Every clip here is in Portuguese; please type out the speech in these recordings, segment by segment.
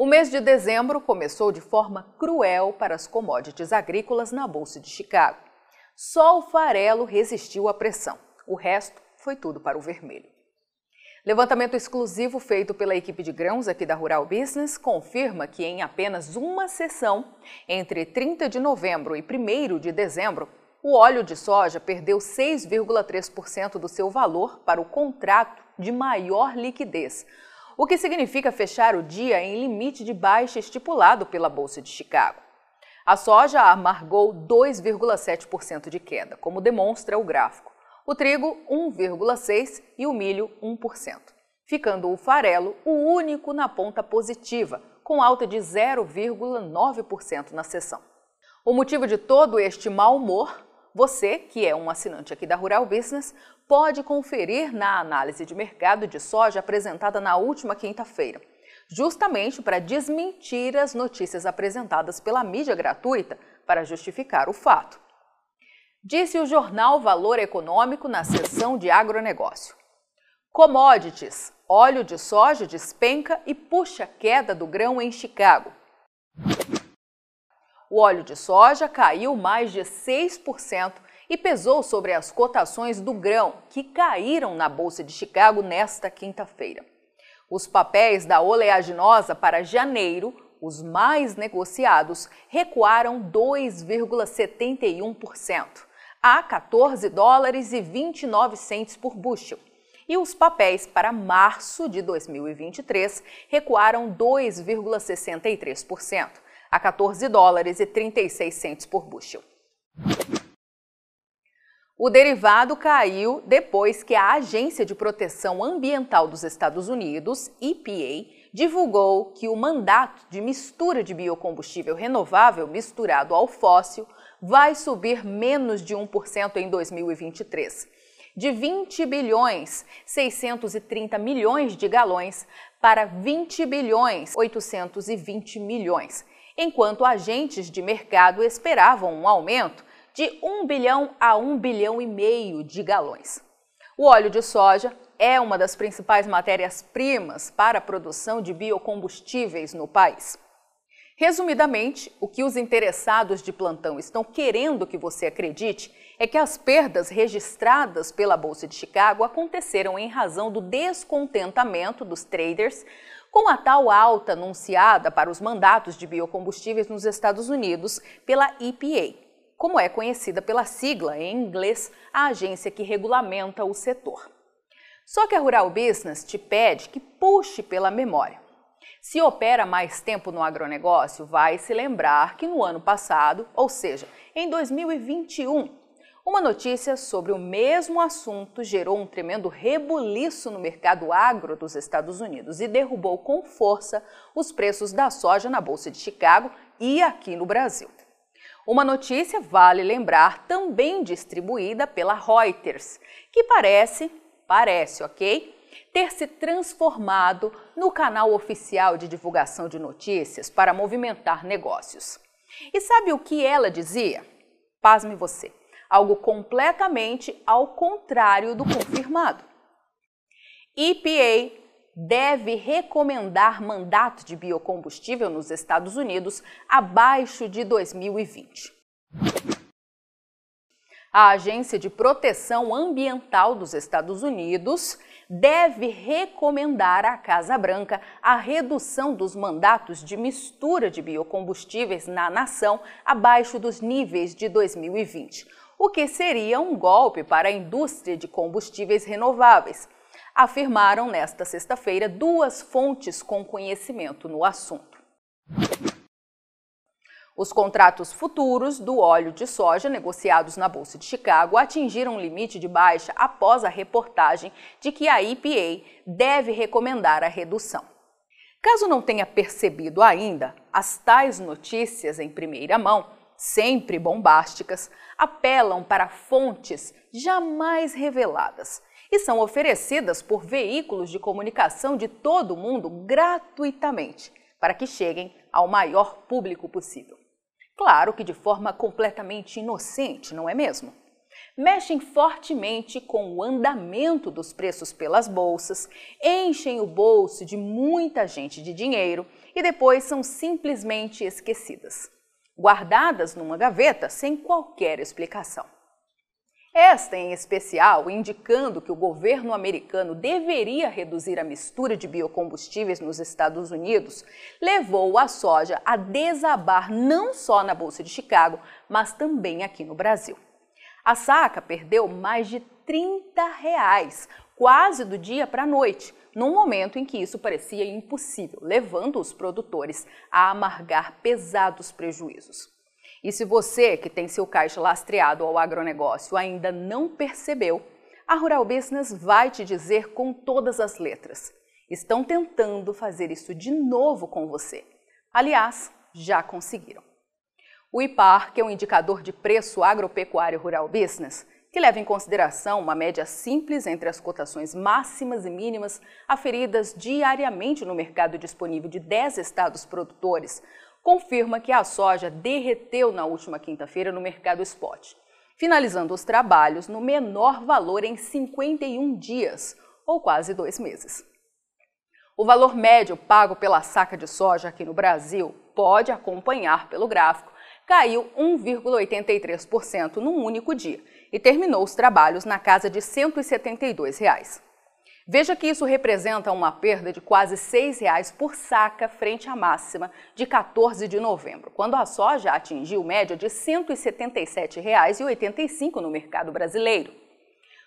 O mês de dezembro começou de forma cruel para as commodities agrícolas na Bolsa de Chicago. Só o farelo resistiu à pressão. O resto foi tudo para o vermelho. Levantamento exclusivo feito pela equipe de grãos aqui da Rural Business confirma que em apenas uma sessão, entre 30 de novembro e 1 de dezembro, o óleo de soja perdeu 6,3% do seu valor para o contrato de maior liquidez, o que significa fechar o dia em limite de baixa estipulado pela Bolsa de Chicago. A soja amargou 2,7% de queda, como demonstra o gráfico. O trigo, 1,6% e o milho, 1%, ficando o farelo o único na ponta positiva, com alta de 0,9% na sessão. O motivo de todo este mau humor você, que é um assinante aqui da Rural Business, pode conferir na análise de mercado de soja apresentada na última quinta-feira, justamente para desmentir as notícias apresentadas pela mídia gratuita para justificar o fato. Disse o jornal Valor Econômico na seção de agronegócio. Commodities, óleo de soja despenca e puxa queda do grão em Chicago. O óleo de soja caiu mais de 6% e pesou sobre as cotações do grão, que caíram na Bolsa de Chicago nesta quinta-feira. Os papéis da oleaginosa para janeiro, os mais negociados, recuaram 2,71%, a 14 dólares e 29 centes por bushel. E os papéis para março de 2023 recuaram 2,63%, a 14 dólares e 36 centos por bushel. O derivado caiu depois que a Agência de Proteção Ambiental dos Estados Unidos, EPA, divulgou que o mandato de mistura de biocombustível renovável misturado ao fóssil vai subir menos de 1% em 2023, de 20 bilhões 630 milhões de galões para 20 bilhões 820 milhões, enquanto agentes de mercado esperavam um aumento de 1 bilhão a 1 bilhão e meio de galões. O óleo de soja é uma das principais matérias-primas para a produção de biocombustíveis no país. Resumidamente, o que os interessados de plantão estão querendo que você acredite é que as perdas registradas pela Bolsa de Chicago aconteceram em razão do descontentamento dos traders com a tal alta anunciada para os mandatos de biocombustíveis nos Estados Unidos pela EPA, como é conhecida pela sigla em inglês, a agência que regulamenta o setor. Só que a Rural Business te pede que puxe pela memória. Se opera mais tempo no agronegócio, vai se lembrar que no ano passado, ou seja, em 2021, uma notícia sobre o mesmo assunto gerou um tremendo rebuliço no mercado agro dos Estados Unidos e derrubou com força os preços da soja na Bolsa de Chicago e aqui no Brasil. Uma notícia, vale lembrar, também distribuída pela Reuters, que parece, parece, ok? Ter se transformado no canal oficial de divulgação de notícias para movimentar negócios. E sabe o que ela dizia? Pasme você algo completamente ao contrário do confirmado. EPA deve recomendar mandato de biocombustível nos Estados Unidos abaixo de 2020. A Agência de Proteção Ambiental dos Estados Unidos deve recomendar à Casa Branca a redução dos mandatos de mistura de biocombustíveis na nação abaixo dos níveis de 2020 o que seria um golpe para a indústria de combustíveis renováveis, afirmaram nesta sexta-feira duas fontes com conhecimento no assunto. Os contratos futuros do óleo de soja negociados na Bolsa de Chicago atingiram um limite de baixa após a reportagem de que a EPA deve recomendar a redução. Caso não tenha percebido ainda, as tais notícias em primeira mão, sempre bombásticas, apelam para fontes jamais reveladas e são oferecidas por veículos de comunicação de todo o mundo gratuitamente, para que cheguem ao maior público possível. Claro que de forma completamente inocente, não é mesmo? Mexem fortemente com o andamento dos preços pelas bolsas, enchem o bolso de muita gente de dinheiro e depois são simplesmente esquecidas, guardadas numa gaveta sem qualquer explicação. Esta, em especial, indicando que o governo americano deveria reduzir a mistura de biocombustíveis nos Estados Unidos, levou a soja a desabar não só na Bolsa de Chicago, mas também aqui no Brasil. A saca perdeu mais de 30 reais, quase do dia para a noite, num momento em que isso parecia impossível, levando os produtores a amargar pesados prejuízos. E se você que tem seu caixa lastreado ao agronegócio ainda não percebeu, a Rural Business vai te dizer com todas as letras. Estão tentando fazer isso de novo com você. Aliás, já conseguiram. O IPAR, que é um indicador de preço agropecuário rural business, que leva em consideração uma média simples entre as cotações máximas e mínimas aferidas diariamente no mercado disponível de 10 estados produtores, confirma que a soja derreteu na última quinta-feira no mercado spot, finalizando os trabalhos no menor valor em 51 dias, ou quase dois meses. O valor médio pago pela saca de soja aqui no Brasil, pode acompanhar pelo gráfico, caiu 1,83% num único dia e terminou os trabalhos na casa de 172 reais. Veja que isso representa uma perda de quase R$ 6,00 por saca frente à máxima de 14 de novembro, quando a soja atingiu média de R$ 177,85 no mercado brasileiro.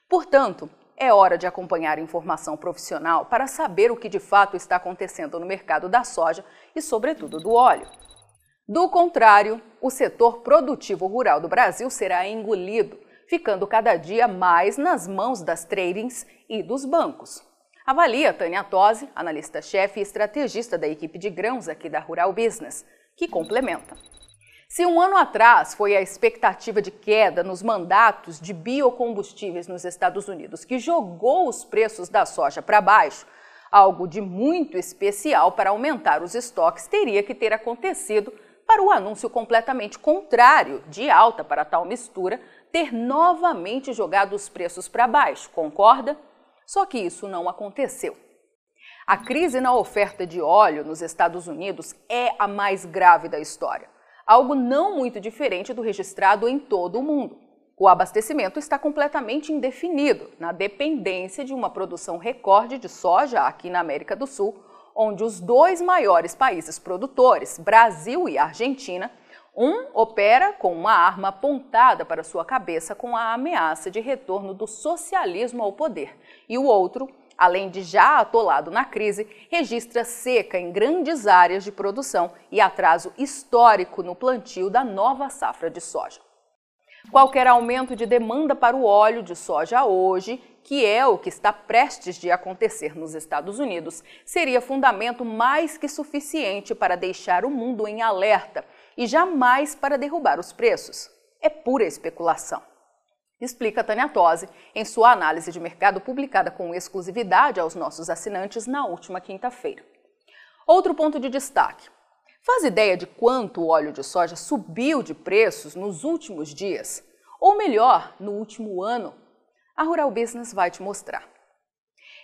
Portanto, é hora de acompanhar informação profissional para saber o que de fato está acontecendo no mercado da soja e, sobretudo, do óleo. Do contrário, o setor produtivo rural do Brasil será engolido ficando cada dia mais nas mãos das tradings e dos bancos. Avalia Tânia Tosi, analista-chefe e estrategista da equipe de grãos aqui da Rural Business, que complementa. Se um ano atrás foi a expectativa de queda nos mandatos de biocombustíveis nos Estados Unidos que jogou os preços da soja para baixo, algo de muito especial para aumentar os estoques teria que ter acontecido para o anúncio completamente contrário de alta para tal mistura ter novamente jogado os preços para baixo, concorda? Só que isso não aconteceu. A crise na oferta de óleo nos Estados Unidos é a mais grave da história, algo não muito diferente do registrado em todo o mundo. O abastecimento está completamente indefinido, na dependência de uma produção recorde de soja aqui na América do Sul, onde os dois maiores países produtores, Brasil e Argentina, um opera com uma arma apontada para sua cabeça com a ameaça de retorno do socialismo ao poder, e o outro, além de já atolado na crise, registra seca em grandes áreas de produção e atraso histórico no plantio da nova safra de soja. Qualquer aumento de demanda para o óleo de soja hoje, que é o que está prestes de acontecer nos Estados Unidos, seria fundamento mais que suficiente para deixar o mundo em alerta e jamais para derrubar os preços. É pura especulação. Explica Tânia Tosi em sua análise de mercado publicada com exclusividade aos nossos assinantes na última quinta-feira. Outro ponto de destaque. Faz ideia de quanto o óleo de soja subiu de preços nos últimos dias? Ou melhor, no último ano? A Rural Business vai te mostrar.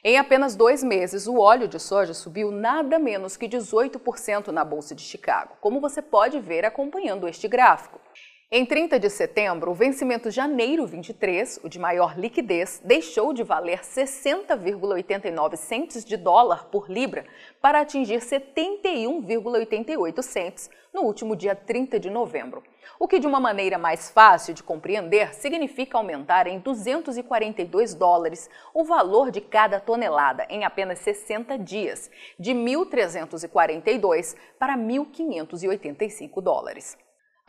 Em apenas dois meses, o óleo de soja subiu nada menos que 18% na Bolsa de Chicago, como você pode ver acompanhando este gráfico. Em 30 de setembro, o vencimento janeiro 23, o de maior liquidez, deixou de valer 60,89 centes de dólar por libra para atingir 71,88 centes no último dia 30 de novembro o que de uma maneira mais fácil de compreender significa aumentar em 242 dólares o valor de cada tonelada em apenas 60 dias, de 1.342 para 1.585 dólares.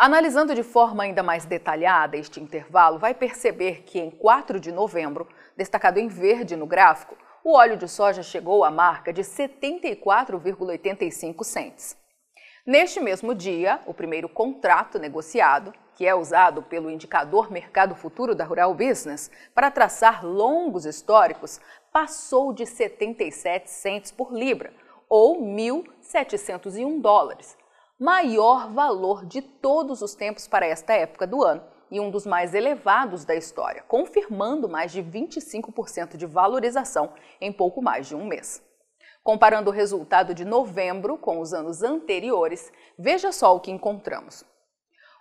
Analisando de forma ainda mais detalhada este intervalo, vai perceber que em 4 de novembro, destacado em verde no gráfico, o óleo de soja chegou à marca de 74,85 cents. Neste mesmo dia, o primeiro contrato negociado, que é usado pelo indicador Mercado Futuro da Rural Business para traçar longos históricos, passou de 77 cents por libra, ou 1.701 dólares, maior valor de todos os tempos para esta época do ano e um dos mais elevados da história, confirmando mais de 25% de valorização em pouco mais de um mês. Comparando o resultado de novembro com os anos anteriores, veja só o que encontramos.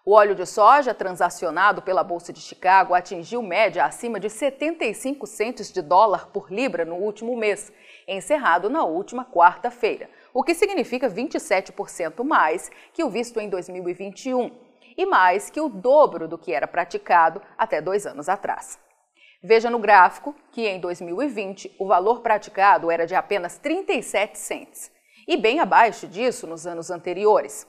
O óleo de soja transacionado pela Bolsa de Chicago atingiu média acima de 75 centos de dólar por libra no último mês, encerrado na última quarta-feira, o que significa 27% mais que o visto em 2021 e mais que o dobro do que era praticado até dois anos atrás. Veja no gráfico que em 2020 o valor praticado era de apenas 37 cents e bem abaixo disso nos anos anteriores.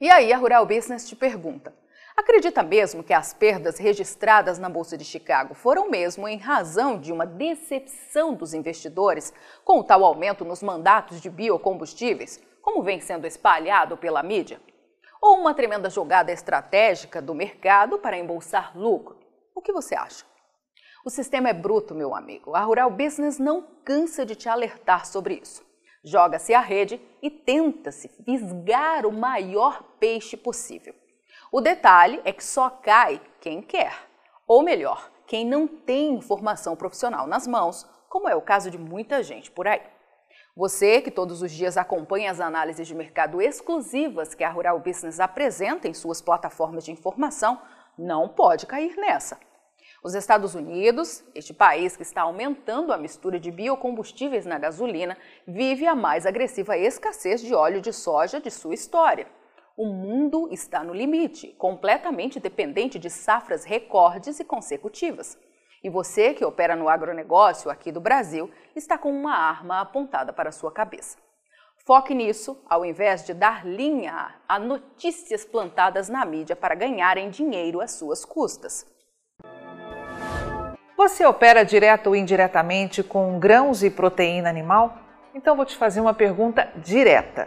E aí a Rural Business te pergunta: acredita mesmo que as perdas registradas na Bolsa de Chicago foram mesmo em razão de uma decepção dos investidores com o tal aumento nos mandatos de biocombustíveis, como vem sendo espalhado pela mídia? Ou uma tremenda jogada estratégica do mercado para embolsar lucro? O que você acha? O sistema é bruto, meu amigo. A Rural Business não cansa de te alertar sobre isso. Joga-se a rede e tenta-se fisgar o maior peixe possível. O detalhe é que só cai quem quer, ou melhor, quem não tem informação profissional nas mãos, como é o caso de muita gente por aí. Você que todos os dias acompanha as análises de mercado exclusivas que a Rural Business apresenta em suas plataformas de informação, não pode cair nessa. Os Estados Unidos, este país que está aumentando a mistura de biocombustíveis na gasolina, vive a mais agressiva escassez de óleo de soja de sua história. O mundo está no limite, completamente dependente de safras recordes e consecutivas. E você que opera no agronegócio aqui do Brasil está com uma arma apontada para sua cabeça. Foque nisso, ao invés de dar linha a notícias plantadas na mídia para ganharem dinheiro às suas custas. Você opera direto ou indiretamente com grãos e proteína animal? Então vou te fazer uma pergunta direta.